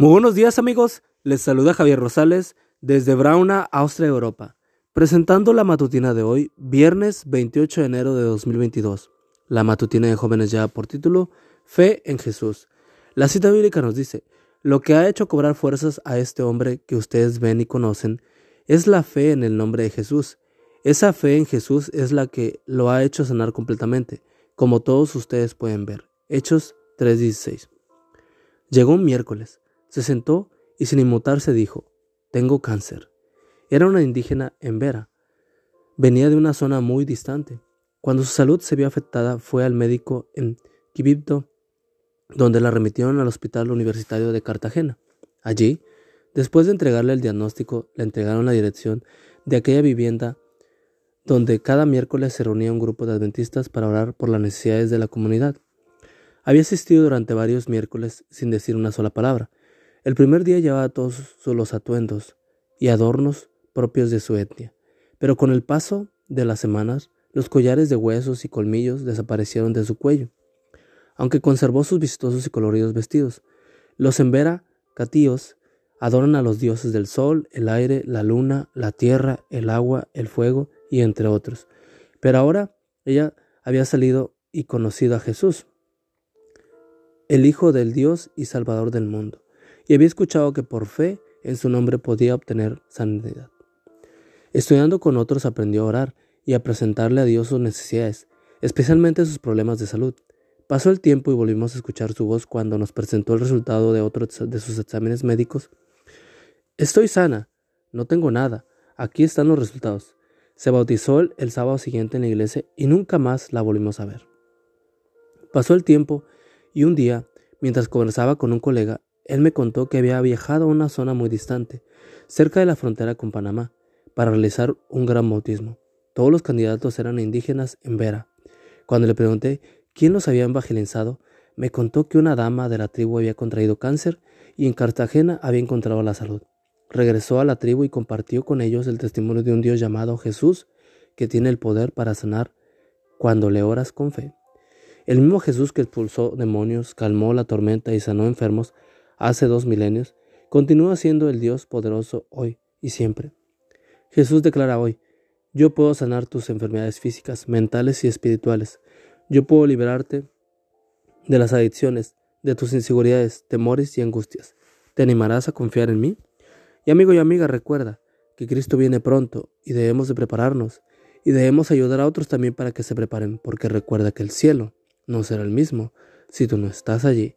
Muy buenos días amigos, les saluda Javier Rosales desde Brauna, Austria, Europa, presentando la matutina de hoy, viernes 28 de enero de 2022. La matutina de jóvenes ya por título Fe en Jesús. La cita bíblica nos dice, lo que ha hecho cobrar fuerzas a este hombre que ustedes ven y conocen es la fe en el nombre de Jesús. Esa fe en Jesús es la que lo ha hecho sanar completamente, como todos ustedes pueden ver. Hechos 3:16. Llegó un miércoles. Se sentó y sin inmutarse dijo, tengo cáncer. Era una indígena en Vera. Venía de una zona muy distante. Cuando su salud se vio afectada, fue al médico en Quibibdo, donde la remitieron al Hospital Universitario de Cartagena. Allí, después de entregarle el diagnóstico, le entregaron la dirección de aquella vivienda donde cada miércoles se reunía un grupo de adventistas para orar por las necesidades de la comunidad. Había asistido durante varios miércoles sin decir una sola palabra, el primer día llevaba todos los atuendos y adornos propios de su etnia, pero con el paso de las semanas, los collares de huesos y colmillos desaparecieron de su cuello, aunque conservó sus vistosos y coloridos vestidos. Los embera catíos adoran a los dioses del sol, el aire, la luna, la tierra, el agua, el fuego y entre otros. Pero ahora ella había salido y conocido a Jesús, el Hijo del Dios y Salvador del mundo y había escuchado que por fe en su nombre podía obtener sanidad. Estudiando con otros aprendió a orar y a presentarle a Dios sus necesidades, especialmente sus problemas de salud. Pasó el tiempo y volvimos a escuchar su voz cuando nos presentó el resultado de otro de sus exámenes médicos. Estoy sana, no tengo nada, aquí están los resultados. Se bautizó el sábado siguiente en la iglesia y nunca más la volvimos a ver. Pasó el tiempo y un día, mientras conversaba con un colega, él me contó que había viajado a una zona muy distante, cerca de la frontera con Panamá, para realizar un gran bautismo. Todos los candidatos eran indígenas en Vera. Cuando le pregunté quién los había evangelizado, me contó que una dama de la tribu había contraído cáncer y en Cartagena había encontrado la salud. Regresó a la tribu y compartió con ellos el testimonio de un Dios llamado Jesús, que tiene el poder para sanar cuando le oras con fe. El mismo Jesús que expulsó demonios, calmó la tormenta y sanó enfermos, hace dos milenios, continúa siendo el Dios poderoso hoy y siempre. Jesús declara hoy, yo puedo sanar tus enfermedades físicas, mentales y espirituales. Yo puedo liberarte de las adicciones, de tus inseguridades, temores y angustias. ¿Te animarás a confiar en mí? Y amigo y amiga, recuerda que Cristo viene pronto y debemos de prepararnos y debemos ayudar a otros también para que se preparen, porque recuerda que el cielo no será el mismo si tú no estás allí.